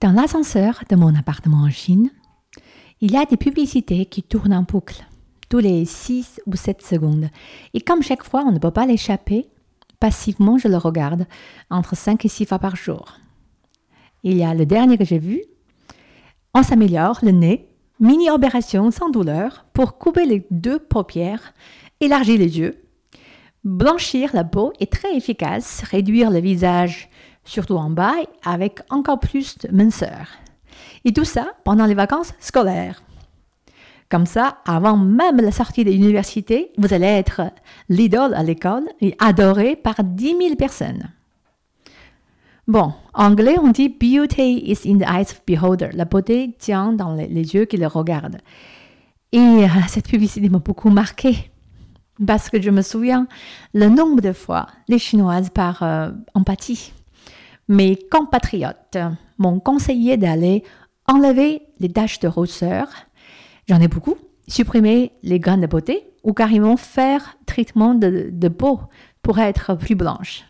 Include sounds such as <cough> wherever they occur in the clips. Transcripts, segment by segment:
Dans l'ascenseur de mon appartement en Chine, il y a des publicités qui tournent en boucle tous les 6 ou 7 secondes. Et comme chaque fois on ne peut pas l'échapper, passivement je le regarde entre 5 et 6 fois par jour. Il y a le dernier que j'ai vu. On s'améliore le nez, mini opération sans douleur pour couper les deux paupières, élargir les yeux. Blanchir la peau est très efficace, réduire le visage, surtout en bas, avec encore plus de minceur. Et tout ça pendant les vacances scolaires. Comme ça, avant même la sortie de l'université, vous allez être l'idole à l'école et adoré par 10 000 personnes. Bon, en anglais, on dit Beauty is in the eyes of beholder. La beauté tient dans les, yeux qui le regardent. Et euh, cette publicité m'a beaucoup marqué parce que je me souviens le nombre de fois les Chinoises par euh, empathie. Mes compatriotes m'ont conseillé d'aller enlever les taches de rousseur J'en ai beaucoup. Supprimer les graines de beauté ou carrément faire traitement de, peau pour être plus blanche.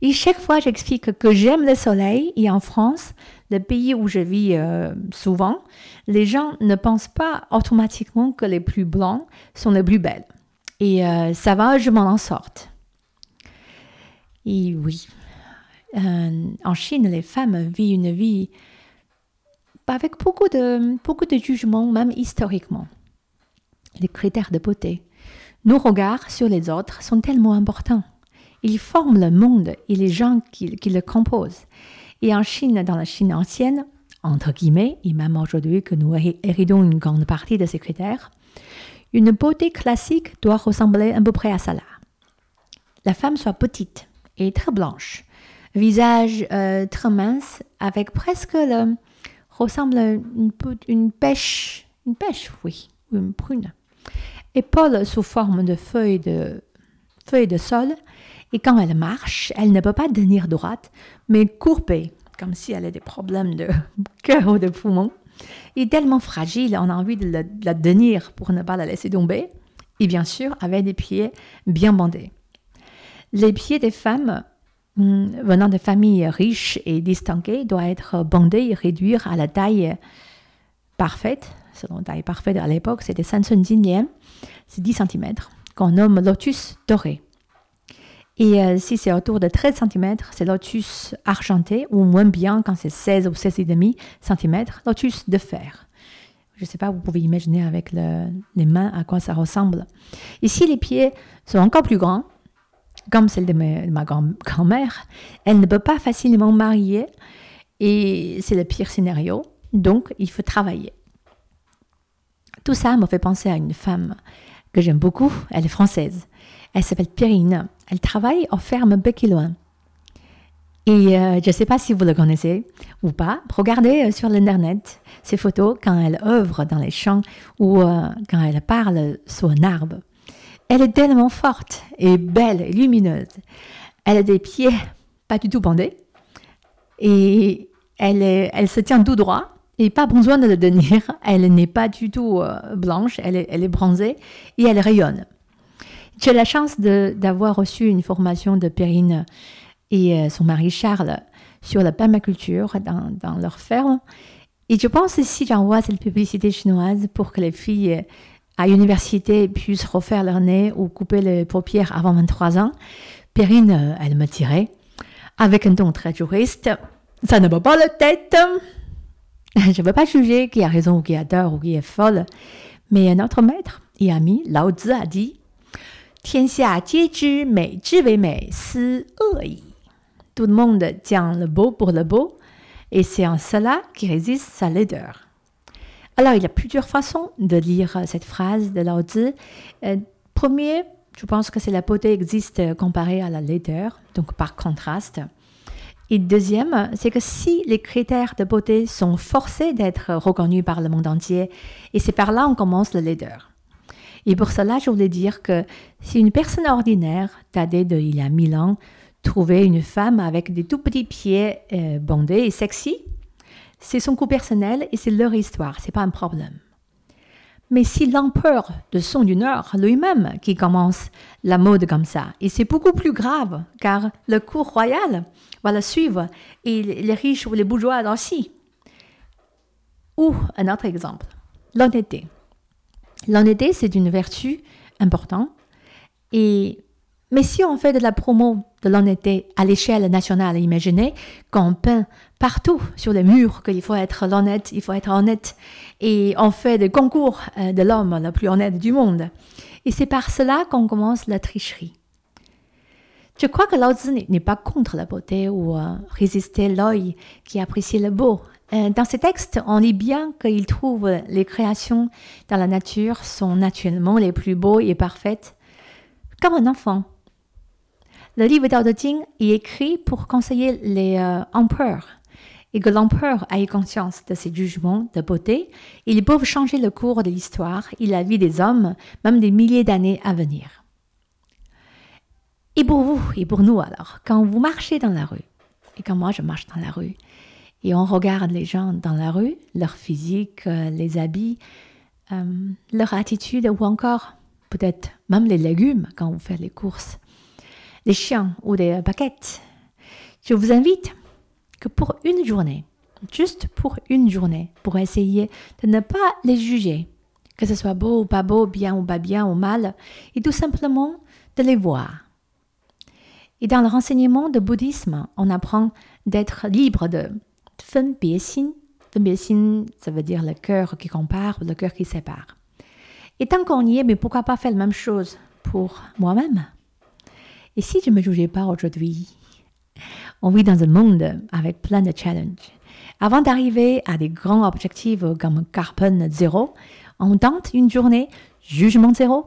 Et chaque fois, j'explique que j'aime le soleil et en France, le pays où je vis euh, souvent, les gens ne pensent pas automatiquement que les plus blancs sont les plus belles. Et euh, ça va, je m'en sorte. Et oui, euh, en Chine, les femmes vivent une vie avec beaucoup de, beaucoup de jugements, même historiquement. Les critères de beauté. Nos regards sur les autres sont tellement importants. Ils forment le monde et les gens qui, le composent. Et en Chine, dans la Chine ancienne, entre guillemets, et même aujourd'hui que nous héritons une grande partie de ces critères, une beauté classique doit ressembler à peu près à cela. La femme soit petite et très blanche, visage euh, très mince avec presque le, ressemble à une, pêche, une pêche, oui, ou une prune. Épaule sous forme de feuilles de, feuilles de sol, et quand elle marche, elle ne peut pas tenir droite, mais courbée, comme si elle a des problèmes de <laughs> cœur ou de poumon. Et tellement fragile, on a envie de la, de la tenir pour ne pas la laisser tomber. Et bien sûr, avec des pieds bien bandés. Les pieds des femmes venant de familles riches et distinguées, doit être bandé et réduire à la taille parfaite. Selon taille parfaite à l'époque, c'était 5 cm, c'est 10 cm, qu'on nomme lotus doré. Et euh, si c'est autour de 13 cm, c'est lotus argenté, ou moins bien quand c'est 16 ou 16,5 cm, lotus de fer. Je ne sais pas, vous pouvez imaginer avec les mains à quoi ça ressemble. Ici, les pieds sont encore plus grands, comme celle de ma, grand-mère, elle ne peut pas facilement marier et c'est le pire scénario. Donc, il faut travailler. Tout ça me fait penser à une femme que j'aime beaucoup. Elle est française. Elle s'appelle Pierrine. Elle travaille aux fermes Bec et euh, je ne sais pas si vous le connaissez ou pas. Regardez euh, sur l'internet ses photos quand elle œuvre dans les champs ou euh, quand elle parle sur un arbre. Elle est tellement forte et belle et lumineuse. Elle a des pieds pas du tout bandés et elle, se tient tout droit et pas besoin de le tenir. Elle n'est pas du tout euh, blanche, elle est, elle est bronzée et elle rayonne. J'ai la chance d'avoir reçu une formation de Perrine et euh, son mari Charles sur la permaculture dans, dans leur ferme. Et je pense que si j'envoie cette publicité chinoise pour que les filles à l'université puissent refaire leur nez ou couper les paupières avant 23 ans, Perrine, euh, elle me tirait, avec un ton très juriste, ça ne va pas la tête. <laughs> Je ne veux pas juger qui a raison ou qui a tort ou qui est folle, mais notre maître et ami Lao Tzu a dit Tout le monde tient le beau pour le beau, et c'est en cela qui résiste sa laideur. Alors, il y a plusieurs façons de lire euh, cette phrase de Lao Tzu. Euh, premier, je pense que c'est la beauté existe euh, comparée à la laideur, donc par contraste. Et deuxième, c'est que si les critères de beauté sont forcés d'être reconnus par le monde entier, et c'est par là qu'on commence la laideur. Et pour cela, je voulais dire que si une personne ordinaire, daté de il y a mille ans, trouvait une femme avec des tout petits pieds bandés et sexy, c'est son coup personnel et c'est leur histoire, c'est pas un problème. Mais si l'empereur de son du Nord lui-même qui commence la mode comme ça, et c'est beaucoup plus grave, car le cours royal va la suivre, et les riches ou les bourgeois aussi. Ou un autre exemple, l'honnêteté. L'honnêteté, c'est une vertu importante. Et, mais si on fait de la promo de l'honnêteté à l'échelle nationale, imaginez qu'on peint partout sur les murs qu'il faut être honnête, il faut être honnête, et on fait des concours euh, de l'homme le plus honnête du monde. Et c'est par cela qu'on commence la tricherie. Je crois que Lao n'est pas contre la beauté ou euh, résister l'œil qui apprécie le beau. Euh, dans ses textes, on lit bien qu'il trouve les créations dans la nature sont naturellement les plus beaux et parfaites, comme un enfant. Le livre Dao De Jing est écrit pour conseiller les euh, empereurs et que l'empereur ait conscience de ses jugements de beauté, ils peuvent changer le cours de l'histoire et la vie des hommes, même des milliers d'années à venir. Et pour vous, et pour nous alors, quand vous marchez dans la rue, et quand moi je marche dans la rue, et on regarde les gens dans la rue, leur physique, euh, les habits, euh, leur attitude, ou encore peut-être même les légumes quand vous faites les courses, les chiens ou des paquettes, je vous invite que pour une journée, juste pour une journée, pour essayer de ne pas les juger, que ce soit beau ou pas beau, bien ou pas bien ou mal, et tout simplement de les voir et dans le renseignement de bouddhisme, on apprend d'être libre de Fen Biexin. Fen Biexin, ça veut dire le cœur qui compare ou le cœur qui sépare. Et tant qu'on y est, mais pourquoi pas faire la même chose pour moi-même? Et si je me jugeais pas aujourd'hui? On vit dans un monde avec plein de challenges. Avant d'arriver à des grands objectifs comme carbone zéro, on tente une journée jugement zéro